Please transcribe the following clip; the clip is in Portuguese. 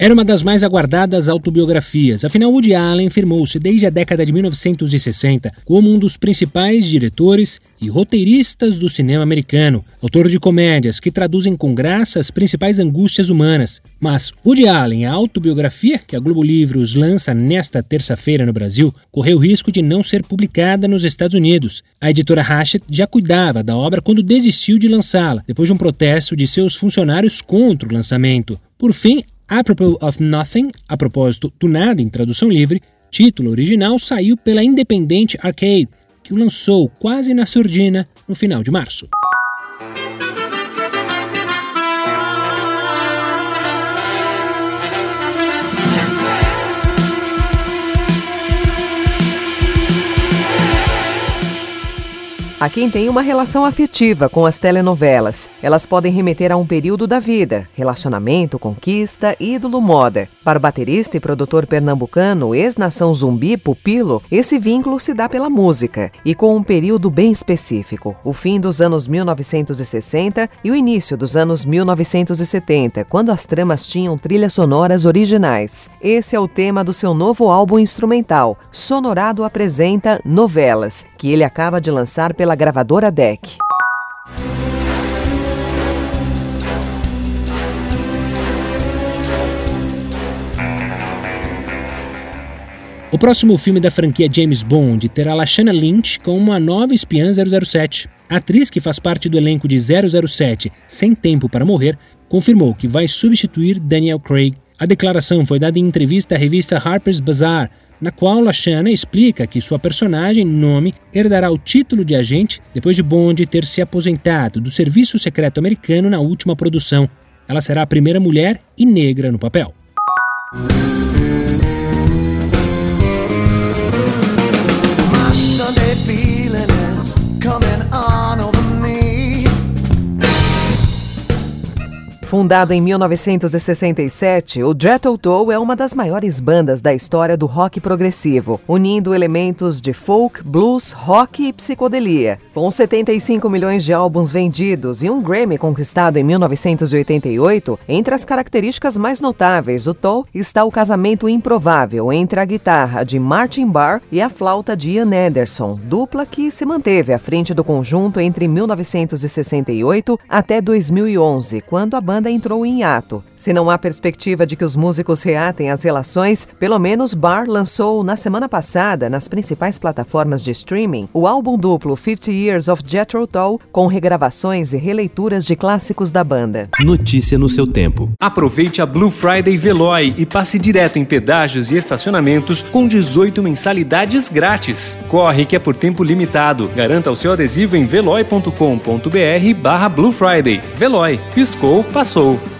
Era uma das mais aguardadas autobiografias, afinal, Woody Allen firmou-se desde a década de 1960 como um dos principais diretores e roteiristas do cinema americano, autor de comédias que traduzem com graça as principais angústias humanas. Mas Woody Allen, a autobiografia que a Globo Livros lança nesta terça-feira no Brasil, correu o risco de não ser publicada nos Estados Unidos. A editora Hachette já cuidava da obra quando desistiu de lançá-la, depois de um protesto de seus funcionários contra o lançamento. Por fim, Apropos of Nothing, a propósito do nada em tradução livre, título original saiu pela Independente Arcade, que o lançou quase na surdina no final de março. Há quem tem uma relação afetiva com as telenovelas. Elas podem remeter a um período da vida, relacionamento, conquista, ídolo, moda. Para o baterista e produtor pernambucano, ex-nação zumbi, Pupilo, esse vínculo se dá pela música e com um período bem específico, o fim dos anos 1960 e o início dos anos 1970, quando as tramas tinham trilhas sonoras originais. Esse é o tema do seu novo álbum instrumental, Sonorado apresenta Novelas, que ele acaba de lançar pela pela gravadora DEC. O próximo filme da franquia James Bond terá Lashana Lynch como uma nova espiã 007. A atriz que faz parte do elenco de 007 Sem Tempo para Morrer confirmou que vai substituir Daniel Craig. A declaração foi dada em entrevista à revista Harper's Bazaar, na qual Lashana explica que sua personagem, Nome, herdará o título de agente depois de Bond ter se aposentado do Serviço Secreto Americano na última produção. Ela será a primeira mulher e negra no papel. Fundado em 1967, o Jethro Tull é uma das maiores bandas da história do rock progressivo, unindo elementos de folk, blues, rock e psicodelia. Com 75 milhões de álbuns vendidos e um Grammy conquistado em 1988, entre as características mais notáveis do Tull está o casamento improvável entre a guitarra de Martin Barr e a flauta de Ian Anderson, dupla que se manteve à frente do conjunto entre 1968 até 2011, quando a banda banda entrou em ato. Se não há perspectiva de que os músicos reatem as relações, pelo menos Barr lançou na semana passada, nas principais plataformas de streaming, o álbum duplo 50 Years of Jethro Tull, com regravações e releituras de clássicos da banda. Notícia no seu tempo. Aproveite a Blue Friday Veloy e passe direto em pedágios e estacionamentos com 18 mensalidades grátis. Corre que é por tempo limitado. Garanta o seu adesivo em veloy.com.br barra Blue Friday. Veloy. Piscou, passou. Passou.